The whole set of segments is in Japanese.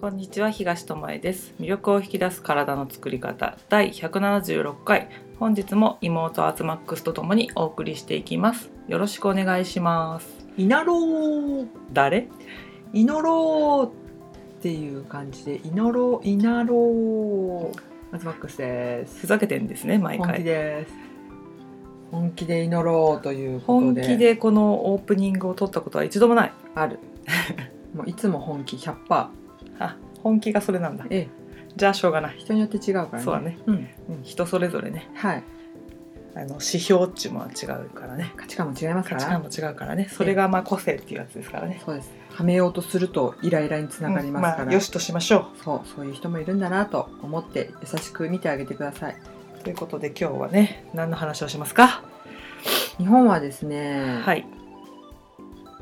こんにちは東智恵です。魅力を引き出す体の作り方。第176回。本日も妹アズマックスとともにお送りしていきます。よろしくお願いします。祈ろう誰？祈ろうっていう感じで。祈ろう祈ろうマツマックスです。ふざけてんですね毎本気回です。本気で祈ろうということで。本気でこのオープニングを撮ったことは一度もない。ある。もういつも本気100%パあ本気がそれなんだ。ーええ。じゃあしょうがない、人によって違うからね。そうだね、うん。うん、人それぞれね。はい。あの指標っちゅうも違うからね。価値観も違いますから。価値観も違うからね。それがまあ個性っていうやつですからね。そうです。はめようとするとイライラにつながりますから、うん。あ、よしとしましょそうそういう人もいるんだなと思って優しく見てあげてください。うということで今日はね何の話をしますか？日本はですね、はい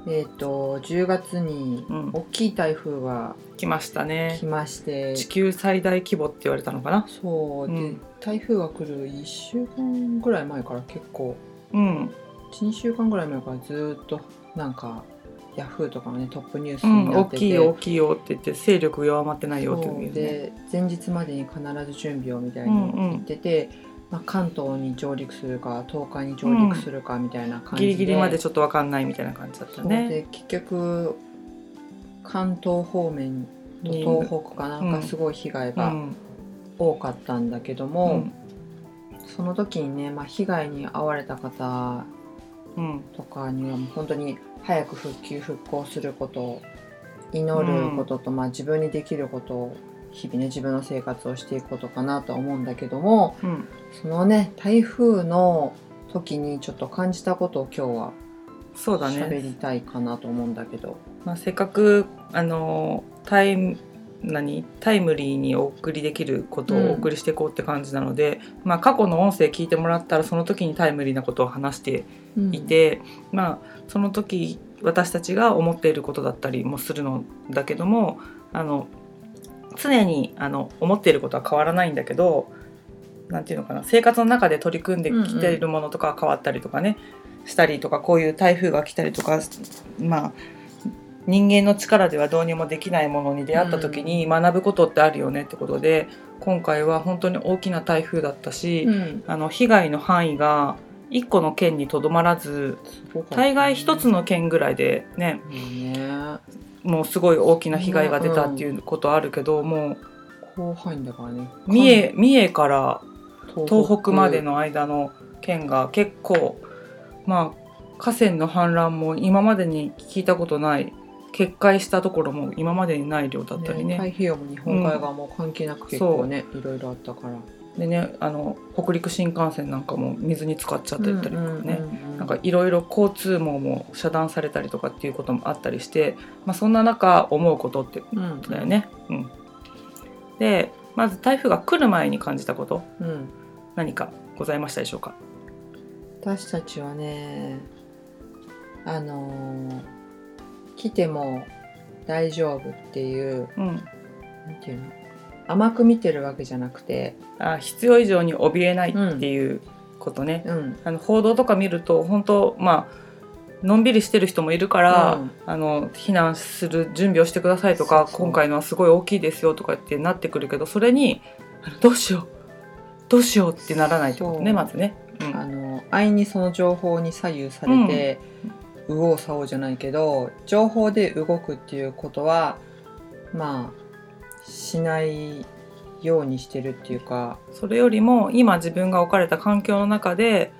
えっ、と10月にうん。大きい台風が来ましたね。来まして、地球最大規模って言われたのかな？そう。で、うん。台風が来る1週間ぐらい前から結構うん、12週間ぐらい前からずーっとなんかヤフーとかのねトップニュースうん、大になってて、きいよ大きいよって言って勢力弱まってないよってそういうね。で前日までに必ず準備をみたいに言ってて、まあ、関東に上陸するか東海に上陸するかみたいな感じで、ギリギリまでちょっと分かんないみたいな感じだったね。で結局関東方面とに東北かなんかすごい被害がうん。多かったんだけどうも、ん。その時にね、まあ、被害に遭われた方うん。とかにはもう本当に早く復旧復興することを祈ることと、まあ、自分にできることを日々ね自分の生活をしていくことかなとは思うんだけどもうん。そのね台風の時にちょっと感じたことを今日はそうだ喋ね、りたいかなと思うんだけど、まあ、せっかくあのタイム何？タイムリーにお送りできることをお送りしていこうって感じなので、まあ過去の音声聞いてもらったらその時にタイムリーなことを話してうん。いて、まあその時私たちが思っていることだったりもするのだけどもあの常にあの思っていることは変わらないんだけどなんていうのかな生活の中で取り組んできているものとかは変わったりとかね、したりとかこういう台風が来たりとかまあ人間の力ではどうにもできないものに出会った時に学ぶことってあるよねってことで、今回は本当に大きな台風だったし、うん。あの被害の範囲が1個の県にとどまらず大概1つの県ぐらいでねねもうすごい大きな被害が出たっていうことあるけど、もう広範囲だからね。三重三重から関東北までの間の県が結構まあ河川の氾濫も今までに聞いたことない。決壊したところも今までにない量だったりね。太平洋も日本海側も関係なく結構ね、いろいろあったからでねあの北陸新幹線なんかも水に浸かっちゃってたりとかね、なんかいろいろ交通網も遮断されたりとかっていうこともあったりして、まあ、そんな中思うことってうんことだよね。うん、でまず台風が来る前に感じたことうん。何かございましたでしょうか？私たちはねあのー来ても大丈夫っていううん、なんていうの？甘く見てるわけじゃなくて。あ必要以上に怯えないっていうことね、うん。あの報道とか見ると本当まあのんびりしてる人もいるから、うん。あの避難する準備をしてくださいとか今回のはすごい大きいですよとかってなってくるけどそれにどうしよう。どうしようってならないってことねまずね。うん。あの安易にその情報に左右されて、右往左往じゃないけど情報で動くっていうことはまあしないようにしてるっていうかそれよりも今自分が置かれた環境の中で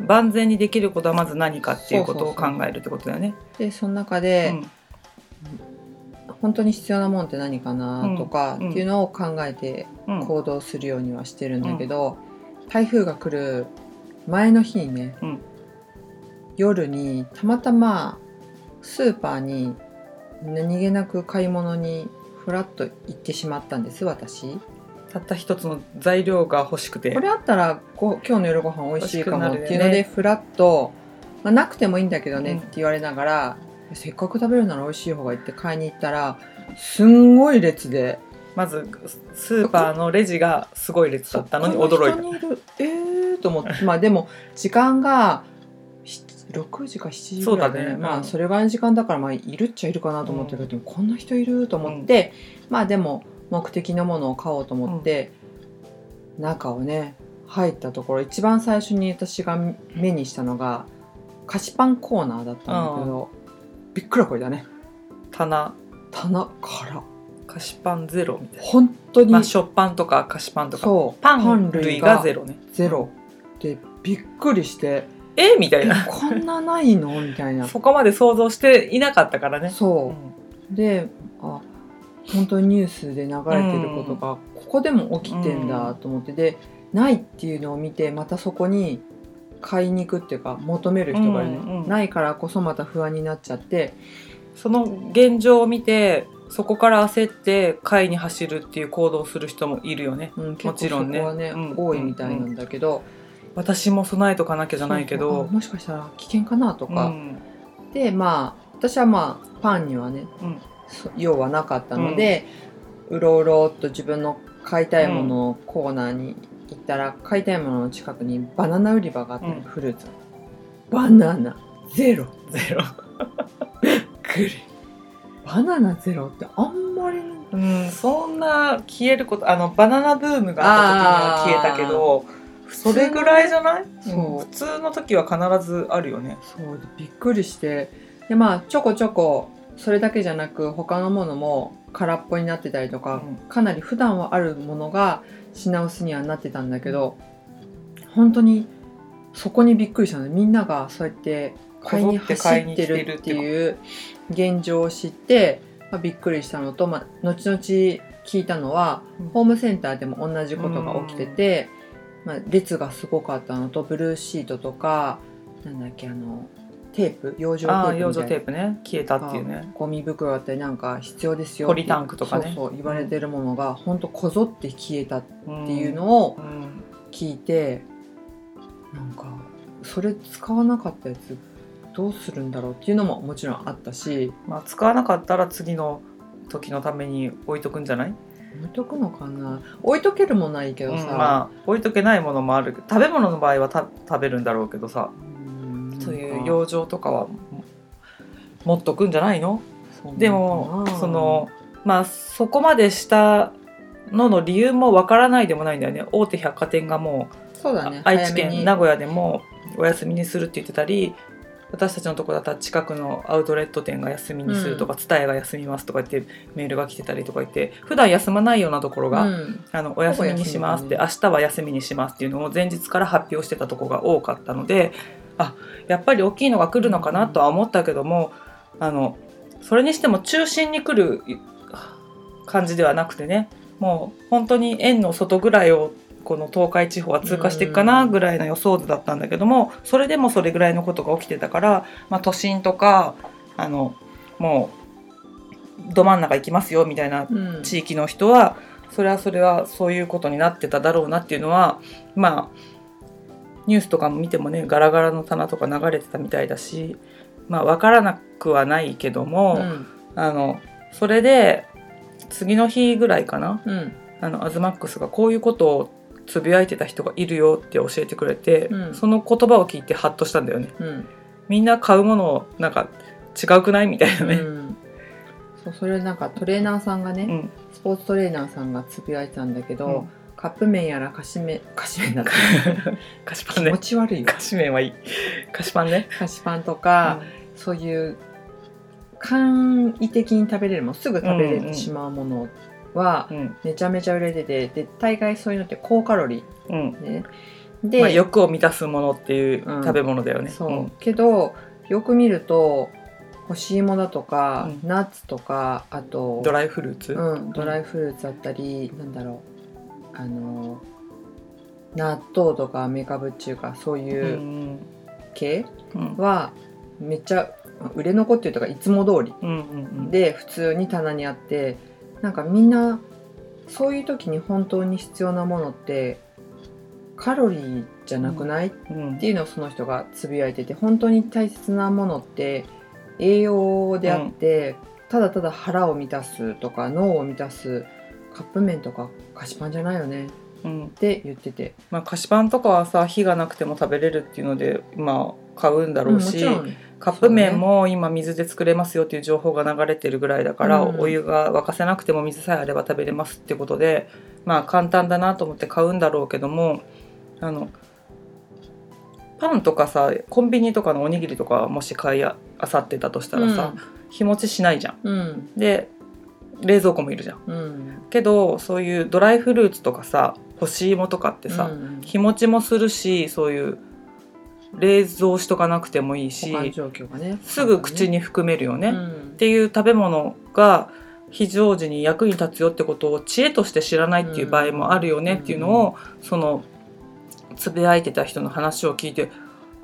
万全にできることはまず何かっていうことを考えるってことだよね。でその中で、うん。本当に必要なもんって何かなとかうん。っていうのを考えてうん。行動するようにはしてるんだけど、台風が来る前の日にね、うん。夜にたまたまスーパーに何気なく買い物にふらっと行ってしまったんです私。たった一つの材料が欲しくて。これあったらご今日の夜ご飯美味しいかもっていうのでふらっと、まあ、なくてもいいんだけどねうん。って言われながら、せっかく食べるなら美味しい方がいいって買いに行ったらすんごい列で。まずスーパーのレジがすごい列だったのに驚いた。えーと思って。まあでも時間が6時か7時ぐらいで、ね。うんまあそれぐらいの時間だからまあいるっちゃいるかなと思ってるけど、こんな人いると思って、まあでも目的のものを買おうと思って、中をね入ったところ一番最初に私が目にしたのが菓子パンコーナーだったんだけど、びっくらこいだね。棚。棚から菓子パンゼロみたい本当に、な、まあ、食パンとか菓子パンとか。そう。パン類がゼロね。ゼロ。でびっくりしてえ？みたいえな。こんなないの？みたいな。そこまで想像していなかったからね。そう。うであ本当にニュースで流れてることがここでも起きてんだと思って。でないっていうのを見てまたそこに買いに行くっていうか求める人がいるね、うんうんないからこそまた不安になっちゃって。その現状を見てそこから焦って買いに走るっていう行動をする人もいるよね。うん、も結構そちろんね。こはねうん。多いみたいなんだけど、私も備えとかなきゃじゃないけどあもしかしたら危険かなとか、うん。でまあ私はまあパンにはね、うん。そ用はなかったので、うろうろっと自分の買いたいもののコーナーに行ったら、買いたいものの近くにバナナ売り場があったフルーツ。バナナ。ゼロ。ゼロ。くりバナナゼロってあんまりうんそんな消えることあのバナナブームがあった時には消えたけどそれぐらいじゃない？そう。うん普通の時は必ずあるよね。そう。でびっくりして。でまあちょこちょこそれだけじゃなく他のものも空っぽになってたりとか、うん。かなり普段はあるものが品薄にはなってたんだけど本当にそこにびっくりしたの。みんながそうやって買いに走ってるっていう現状を知って、まあ、びっくりしたのと、まあ、後々聞いたのは、うん。ホームセンターでも同じことが起きてて、まあ、列がすごかったのとブルーシートとかなんだっけあのテープ養生テープみたいな。養生テープね。消えたっていうね。ゴミ袋だったりなんか必要ですよポリタンクとかね。そうそう言われてるものが本当こぞって消えたっっていうのをうん。聞いて、なんかそれ使わなかったやつどうするんだろうっていうのももちろんあったし。まあ、使わなかったら次の時のために置いとくんじゃない、置いとくのかな。置いとけるもないけどさ、うんまあ置いとけないものもある食べ物の場合はた食べるんだろうけどさ。うん。そういう養生とかは持っとくんじゃないの？でもそのまあそこまでしたのの理由もわからないでもないんだよね。大手百貨店がもう、そうだね。愛知県名古屋でもお休みにするって言ってたり私たちのとこだったら近くのアウトレット店が休みにするとか蔦屋、が休みますとか言ってメールが来てたりとか言って普段休まないようなところが、うん。あのお休みにしますって、明日は休みにしますっていうのを前日から発表してたとこが多かったのであやっぱり大きいのが来るのかなとは思ったけどもあのそれにしても中心に来る感じではなくてねもう本当に円の外ぐらいをこの東海地方は通過していくかなぐらいの予想図だったんだけどもそれでもそれぐらいのことが起きてたから、まあ、都心とかあのもうど真ん中行きますよみたいなうん。地域の人はそれはそれはそういうことになってただろうなっていうのはまあニュースとかも見てもねガラガラの棚とか流れてたみたいだしまあ分からなくはないけども、うん。あのそれで次の日ぐらいかなうん。あのアズマックスがこういうことをつぶやいてた人がいるよって教えてくれて、うんその言葉を聞いてハッとしたんだよね。うんみんな買うものなんか違うくないみたいなね。うんそうそれなんかトレーナーさんがね、うんスポーツトレーナーさんがつぶやいてたんだけど、うんカップ麺やら菓子麺 菓子麺だった 菓子パンね気持。ち悪いよ菓子麺はいい。菓子パンね。菓子パンとか、そういう簡易的に食べれるものすぐ食べれてしまうものはうん。めちゃめちゃ売れててで大概そういうのって高カロリうん。ーね。で、まあ、欲を満たすものっていううん。食べ物だよね。そう、けどよく見ると干し芋だとか、うん。ナッツとかあとドライフルーツ？うん、ドライフルーツだったり、なんだろう。あの納豆とかメカブっていうかそうういうん。系うん。はめっちゃ売れ残ってるとかいつも通り。うんうん。で普通に棚にあってなんかみんなそういう時に本当に必要なものってカロリーじゃなくない、うん。っていうのをその人がつぶやいてて本当に大切なものって栄養であって、ただただ腹を満たすとか脳を満たすカップ麺とか菓子パンじゃないよね？うん。って言ってて。まあ、菓子パンとかはさ火がなくても食べれるっていうのでまあ買うんだろうもちろんカップ麺も今水で作れますよっていう情報が流れてるぐらいだから、うん。お湯が沸かせなくても水さえあれば食べれますってことでまあ簡単だなと思って買うんだろうけどもあのパンとかさコンビニとかのおにぎりとかもし買いあさってたとしたらさ、日持ちしないじゃん。うん。で冷蔵庫もいるじゃん。うん。けどそういうドライフルーツとかさ干し芋とかってさ、うん。日持ちもするしそういう冷蔵しとかなくてもいいし保管状況がね。すぐ口に含めるよね、っうん。ていう食べ物が非常時に役に立つよってことを知恵として知らないっていう場合もあるよねっていうのを、そのつぶやいてた人の話を聞いて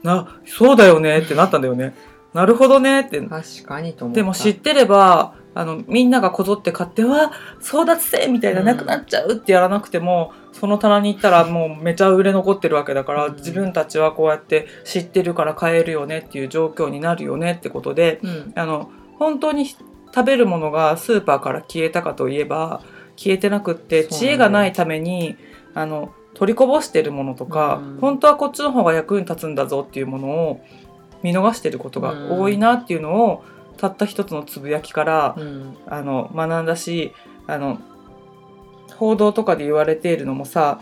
なそうだよねってなったんだよね。なるほどねって。確かにと思った。でも知ってればあのみんながこぞって買っては争奪戦みたいなうん。なくなっちゃうってやらなくても、その棚に行ったらもうめちゃ売れ残ってるわけだから、うん。自分たちはこうやって知ってるから買えるよねっていう状況になるよねってことでうん。あの本当に食べるものがスーパーから消えたかといえば消えてなくって知恵がないためにあの取りこぼしてるものとか、うん。本当はこっちの方が役に立つんだぞっていうものを見逃してることが多いなっていうのを、たった一つのつぶやきから、うん。あの学んだしあの報道とかで言われているのもさ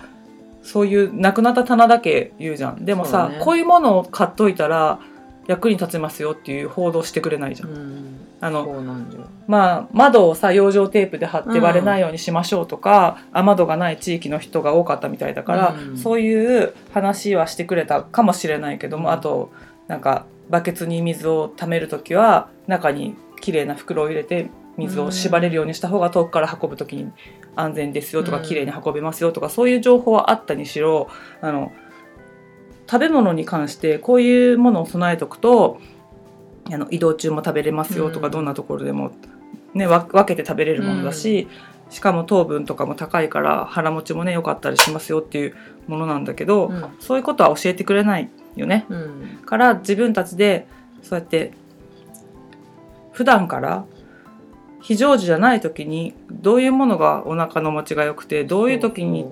そういうなくなった棚だけ言うじゃん。でもさ、ね。こういうものを買っといたら役に立ちますよっていう報道してくれないじゃん。うん。あのまあ、窓をさ養生テープで貼ってうん割れないようにしましょうとか、雨戸がない地域の人が多かったみたいだから、うん。そういう話はしてくれたかもしれないけども、うん。あとなんかバケツに水を溜める時は中に綺麗な袋を入れて水を縛れるようにした方が遠くから運ぶ時に安全ですよとかうん綺麗に運べますよとかそういう情報はあったにしろあの食べ物に関してこういうものを備えておくとあの移動中も食べれますよとか、うん。どんなところでも、ね、わ分けて食べれるものだし、しかも糖分とかも高いから腹持ちもね良かったりしますよっていうものなんだけど、うん。そういうことは教えてくれないよね。うんから自分たちでそうやって普段から非常時じゃない時にどういうものがお腹の持ちが良くてどういう時に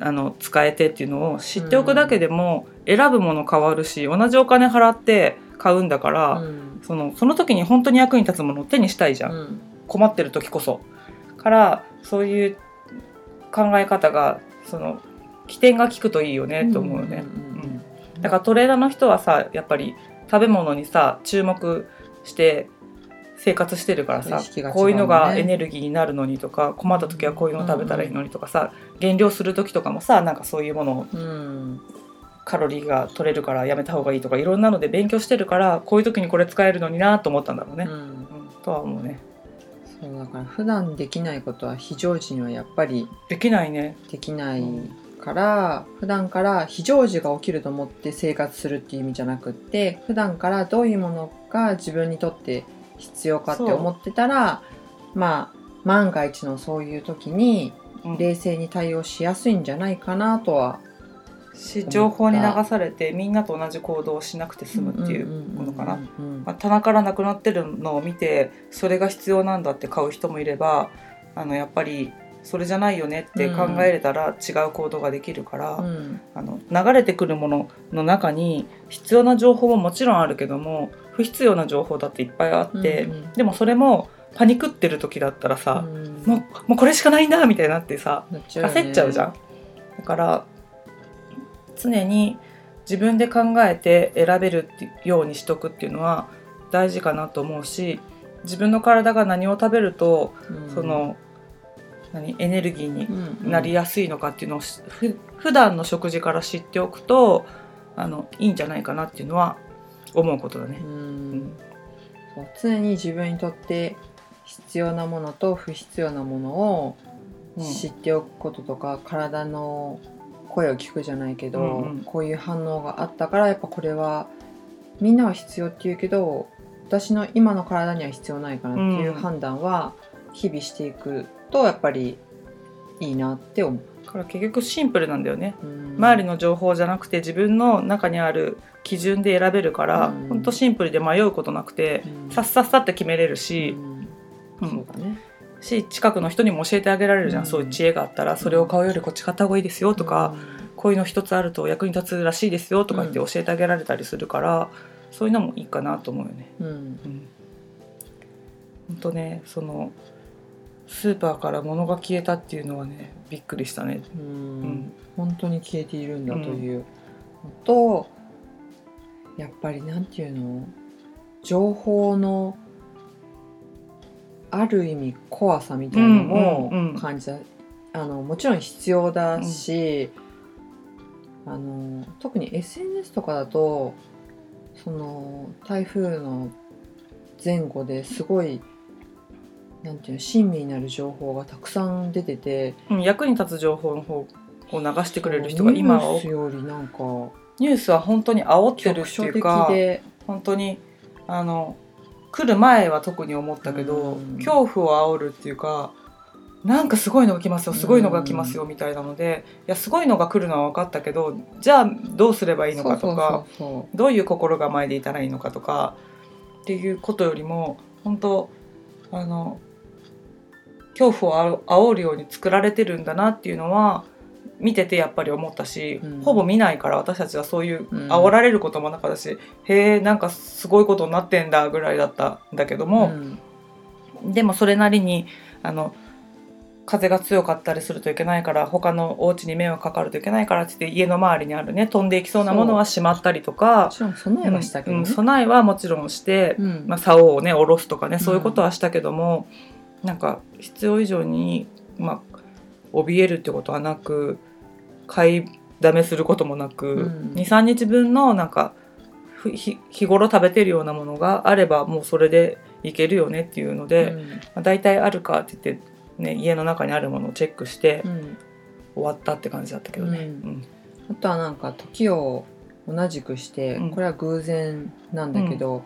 あの使えてっていうのを知っておくだけでも選ぶもの変わるし同じお金払って買うんだから、うんそのその時に本当に役に立つものを手にしたいじゃん、うん困ってる時こそ。からそういう考え方がその起点が効くといいよねと思うよね。うんだからトレーナーの人はさやっぱり食べ物にさ注目して生活してるからさ、ねこういうのがエネルギーになるのにとか困った時はこういうの食べたらいいのにとかさ、減量する時とかもさなんかそういうものをうんカロリーが取れるからやめた方がいいとかいろんなので勉強してるからこういう時にこれ使えるのになと思ったんだろうね。うんうんとは思うね。そうだから普段できないことは非常時にはやっぱりできないね。できないから、普段から非常時が起きると思って生活するっていう意味じゃなくって普段からどういうものが自分にとって必要かって思ってたらまあ万が一のそういう時にうん冷静に対応しやすいんじゃないかなとはし情報に流されてみんなと同じ行動をしなくて済むっていうものかな。棚からなくなってるのを見てそれが必要なんだって買う人もいればあのやっぱりそれじゃないよねって考えれたら違う行動ができるから、うん。あの流れてくるものの中に必要な情報ももちろんあるけども不必要な情報だっていっぱいあって、うんうん。でもそれもパニクってる時だったらさ、うん。もうもうこれしかないんだみたいになってさね。焦っちゃうじゃん。だから常に自分で考えて選べるようにしとくっていうのは大事かなと思うし自分の体が何を食べるとうん。その何エネルギーにうんなりやすいのかっていうのをしふ普段の食事から知っておくとあのいいんじゃないかなっていうのは思うことだね。う。ん。常に自分にとって必要なものと不必要なものをうん。知っておくこととか、体の声を聞くじゃないけど、うんうん。こういう反応があったからやっぱこれはみんなは必要って言うけど私の今の体には必要ないかなっていううん。判断は日々していくとやっぱりいいなって思う。だから結局シンプルなんだよね。うん。周りの情報じゃなくて自分の中にある基準で選べるから、うん。ほんとシンプルで迷うことなくて、うん。さっさっさって決めれるし、うん。ね。し近くの人にも教えてあげられるじゃん、うん。そういう知恵があったらそれを買うよりこっち買った方がいいですよとか、こういうの一つあると役に立つらしいですよとか言って教えてあげられたりするから、そういうのもいいかなと思うよね。うん。うん、本当ねそのスーパーから物が消えたっていうのはねびっくりしたね。ううん。ん本当に消えているんだというのと、やっぱりなんていうの？情報のある意味怖さみたいなのもうんうんうん。感じた、あのもちろん必要だし、あの特に SNS とかだとその台風の前後ですごいなんていうの親身になる情報がたくさん出ててうん、役に立つ情報の方を流してくれる人が今はニュースよりなんかニュースは本当に煽ってるっていうかで。本当にあの来る前は特に思ったけど、うん。恐怖を煽るっていうかなんかすごいのが来ますよすごいのが来ますよみたいなので、いやすごいのが来るのは分かったけどじゃあどうすればいいのかとかどういう心構えでいたらいいのかとかっていうことよりも本当あの恐怖をあ煽るように作られてるんだなっていうのは見ててやっぱり思ったし、うん。ほぼ見ないから私たちはそういううん煽られることもなかったし、へえんかすごいことになってんだぐらいだったんだけどうも、ん。でもそれなりにあの風が強かったりするといけないから他のお家に迷惑かかるといけないからって言って家の周りにあるね飛んでいきそうなものはしまったりともかちろん備えはしたけどね。うんうん備えはもちろんして、うん。まあ、竿をね下ろすとかねんそういうことはしたけども、なんか必要以上に、まあ、怯えるってことはなく買いだめすることもなく、うん。23日分のなんかふ日日頃食べてるようなものがあればもうそれでいけるよねっていうので、うん。まあ、大体あるかって言って、ね、家の中にあるものをチェックしてうん。終わったって感じだったけどね。うん。うん。あとはなんか時を同じくして、うん。これは偶然なんだけど、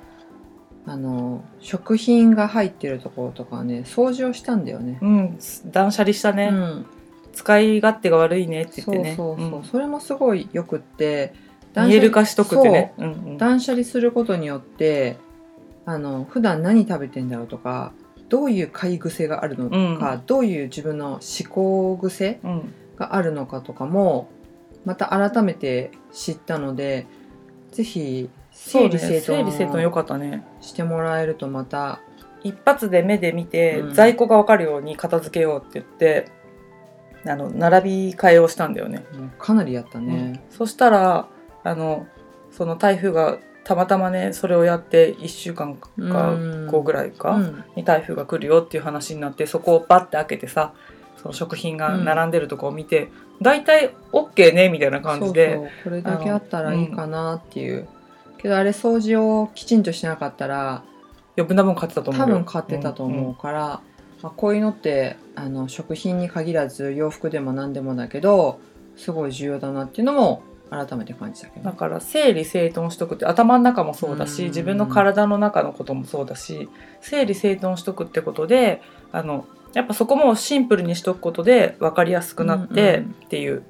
あの食品が入ってるところとかはね掃除をしたんだよね。うん、断捨離したね、うん。使い勝手が悪いねって言ってね。そうそうそう、ん。それもすごいよくって見える化しとくってね。そう。うんうん。断捨離することによってあの普段何食べてんだろうとかどういう買い癖があるのか、どういう自分の思考癖うん。があるのかとかもまた改めて知ったのでぜひ整理整整理整頓よ頓かったねしてもらえるとまた一発で目で見て、うん。在庫が分かるように片付けようって言ってあの並び替えをしたんだよね、もうかなりやったね。そしたらあのその台風がたまたまねそれをやって1週間かうん。後ぐらいか、うん。に台風が来るよっていう話になってそこをバッて開けてさその食品が並んでるとこを見て、大体 OK ねみたいな感じでそうそう。これだけあったらいいかなっていう、けどあれ掃除をきちんとしなかったら余分な分買ってたと思う多よ分買ってたと思うから、まあ、こういうのってあの食品に限らず洋服でも何でもだけどすごい重要だなっていうのも改めて感じたけど。だから整理整頓しとくって頭の中もそうだしうん。自分の体の中のこともそうだし整理整頓しとくってことであのやっぱそこもシンプルにしとくことで分かりやすくなってうんうん。っていう、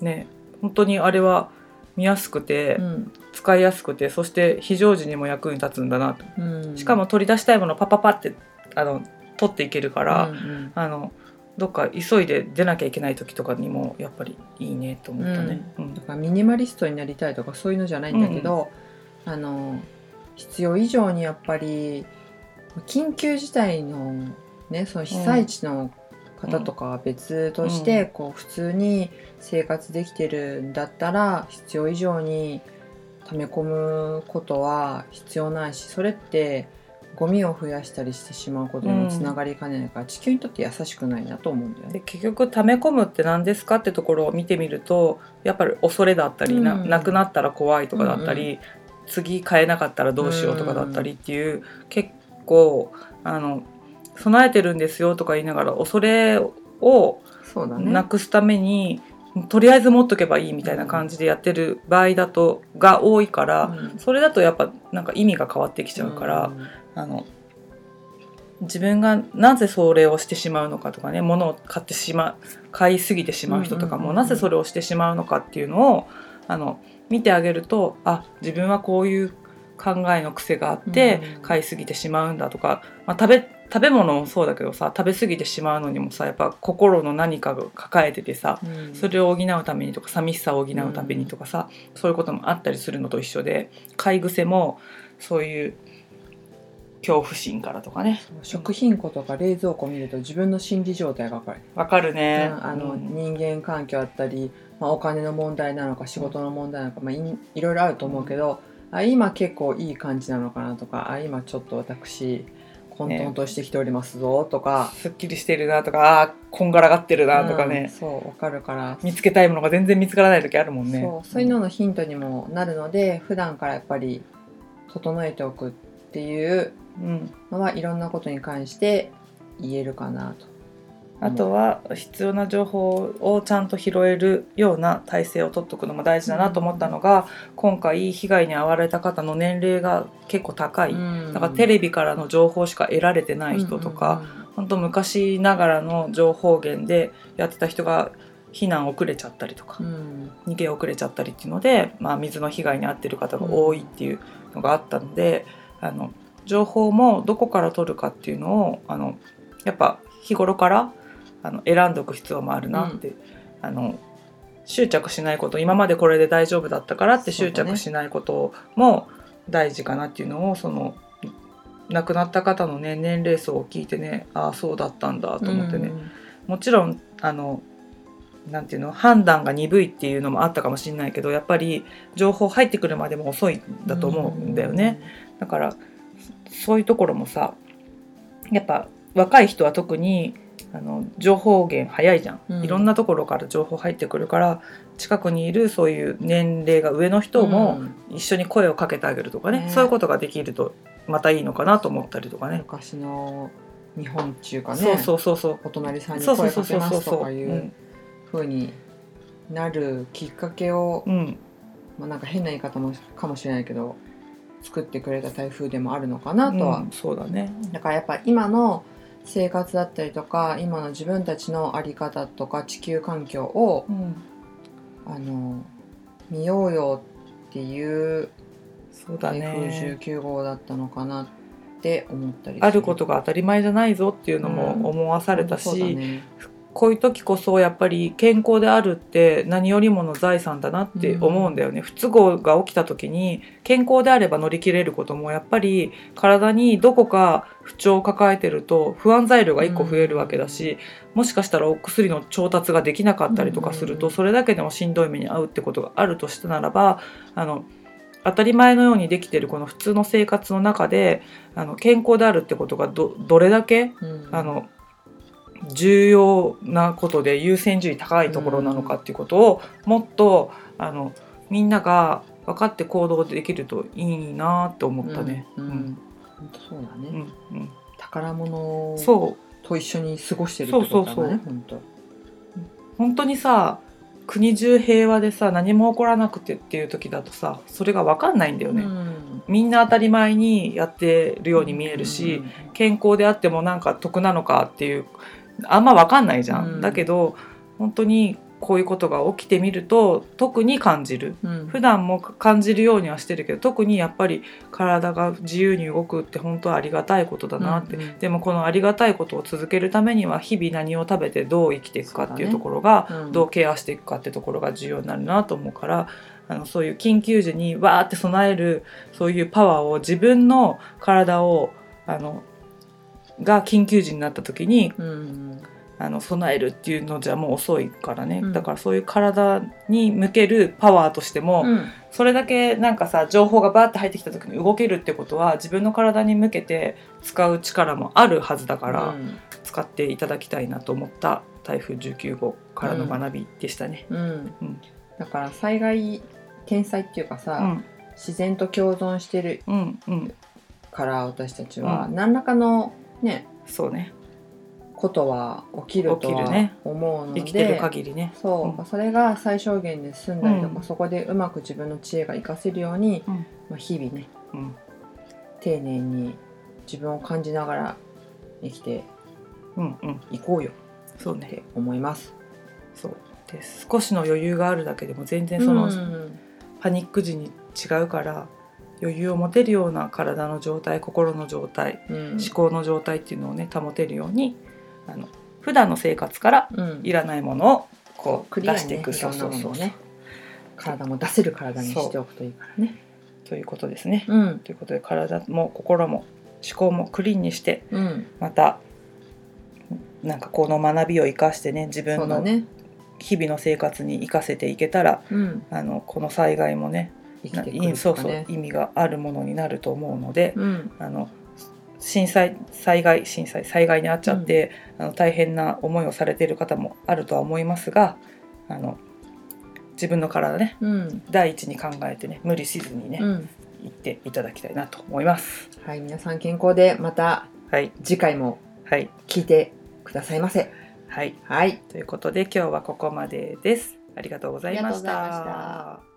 ね本当にあれは見やすくて、うん使いやすくてそして非常時にも役に立つんだなと。うん、しかも取り出したいものをパパパってあの取っていけるから、うんうん。あのどっか急いで出なきゃいけない時とかにもやっぱりいいねと思ったね。うん。だからミニマリストになりたいとかそういうのじゃないんだけど、あの必要以上にやっぱり緊急事態のねその被災地の方とかは別として、うん。こう普通に生活できてるんだったら必要以上に溜め込むことは必要ないしそれってゴミを増やしたりしてしまうことにもつながりかねないから、地球にとって優しくないなと思うんだよね。で結局溜め込むって何ですかってところを見てみるとやっぱり恐れだったり、なうん。なくなったら怖いとかだったうんり、次買えなかったらどうしようとかだったりっていう、結構あの備えてるんですよとか言いながら恐れをなくすために、とりあえず持っとけばいいみたいな感じでやってる場合だとが多いから、うん。それだとやっぱなんか意味が変わってきちゃうから。あの自分がなぜそれをしてしまうのかとかね物を買ってしまう買いすぎてしまう人とかもうんうんうんうん。なぜそれをしてしまうのかっていうのをあの見てあげるとあ自分はこういう考えの癖があってうん。買いすぎてしまうんだとか、まあ、食べ食べ物もそうだけどさ食べ過ぎてしまうのにもさやっぱ心の何かが抱えててさうん。それを補うためにとか寂しさを補うためにとかさ、そういうこともあったりするのと一緒で買い癖もそういう恐怖心からとかね。食品庫とか冷蔵庫見ると自分の心理状態が分かる、わかるね、うんあのうん。人間関係あったり、まあ、お金の問題なのか仕事の問題なのか、まあ、いいろいろあると思うけど、あ今結構いい感じなのかなとかあ今ちょっと私混沌としてきておりますぞとか、すっきりしてるなとかあーこんがらがってるなとかうんね、そう分かるから。見つけたいものが全然見つからない時あるもんね。そうそういうののヒントにもなるので普段からやっぱり整えておくっていううん、のはいろんなことに関して言えるかなと。あとは必要な情報をちゃんと拾えるような体制を取っておくのも大事だなと思ったのが、今回被害に遭われた方の年齢が結構高い、だからテレビからの情報しか得られてない人とか、本当昔ながらの情報源でやってた人が避難遅れちゃったりとかうんうんうん。逃げ遅れちゃったりっていうので、まあ、水の被害に遭ってる方が多いっていうのがあったので、あの情報もどこから取るかっていうのをあのやっぱ日頃からあの選んでおく必要もあるなって、あの執着しないこと今までこれで大丈夫だったからって執着しないことも大事かなっていうのをその亡くなった方のね年齢層を聞いてねああそうだったんだと思ってね、もちろんあのなんていうの判断が鈍いっていうのもあったかもしれないけどやっぱり情報入ってくるまでも遅いんだと思うんだよね。だからそういうところもさやっぱ若い人は特にあの情報源早いじゃん、うん。いろんなところから情報入ってくるから近くにいるそういう年齢が上の人も一緒に声をかけてあげるとかね。ね。そういうことができるとまたいいのかなと思ったりとかね。昔の日本っていうかねそうそうそうそう。お隣さんに声かけますとかいう風になるきっかけを、うん。まあ、なんか変な言い方もかもしれないけど作ってくれた台風でもあるのかなとは、うんそうだね。だからやっぱ今の生活だったりとか今の自分たちの在り方とか地球環境をうんあの見ようよっていうそうだ台風ね。19号だったのかなって思ったりすあることが当たり前じゃないぞっていうのも思わされたし、そうだねこういう時こそやっぱり健康であるって何よりもの財産だなって思うんだよね、不都合が起きた時に健康であれば乗り切れることもやっぱり体にどこか不調を抱えてると不安材料が1個増えるわけだし、もしかしたらお薬の調達ができなかったりとかすると、うん。それだけでもしんどい目に遭うってことがあるとしたならばあの当たり前のようにできてるこの普通の生活の中であの健康であるってことがどどれだけうん。あの重要なことで優先順位高いところなのかっていうことをもっとあのみんなが分かって行動できるといいなと思ったね。うんうん。本当そうだね、うんうん。宝物そうと一緒に過ごしてるってことだね本当。本当にさ国中平和でさ何も起こらなくてっていう時だとさそれが分かんないんだよね。みんな当たり前にやってるように見えるし、健康であってもなんか得なのかっていうあんま分かんないじゃん。うん。だけど本当にこういうことが起きてみると特に感じる。うん。普段も感じるようにはしてるけど特にやっぱり体が自由に動くって本当はありがたいことだなって、うんうん。でもこのありがたいことを続けるためには日々何を食べてどう生きていくかっていうところが、うん。どうケアしていくかってところが重要になるなと思うからあのそういう緊急時にわーって備えるそういうパワーを自分の体をあのが緊急時になった時にうんあの備えるっていうのじゃもう遅いからね、うん。だからそういう体に向けるパワーとしても、うん。それだけなんかさ情報がバーって入ってきた時に動けるってことは自分の体に向けて使う力もあるはずだから、うん。使っていただきたいなと思った。台風19号からの学びでしたね。うん。うん。だから災害天災っていうかさ、うん。自然と共存してるうんうん。から私たちは、うん。何らかのね。そうね。ことは起きるとは起きるね。思うので生きてる限りね。そう、うん。それが最小限で済んだりとか、うん。そこでうまく自分の知恵が活かせるように、うん。まあ、日々ねうん。丁寧に自分を感じながら生きてうんうん。いこうよ。そうね。って思います。そう。で少しの余裕があるだけでも全然その、うん。パニック時に違うから余裕を持てるような体の状態心の状態うん。思考の状態っていうのをね保てるようにあの普段の生活からうん。いらないものをこうクリアに出していく、ねいろんなものをそうそうね体も出せる体にしておくといいからね。ということですね。うん。ということで体も心も思考もクリーンにしてうん。またなんかこの学びを生かしてね自分の日々の生活に生かせていけたらうん。あのこの災害もね生きてくいそうそう意味があるものになると思うので、うん。あの震災災害震災災害に遭っちゃって、あの大変な思いをされている方もあるとは思いますがあの自分の体ねうん。第一に考えてね無理しずにね、うん。行っていただきたいなと思います。はい皆さん健康でまたはい。次回もはい。聞いてくださいませ。はい。はい。ということで今日はここまでです。ありがとうございました。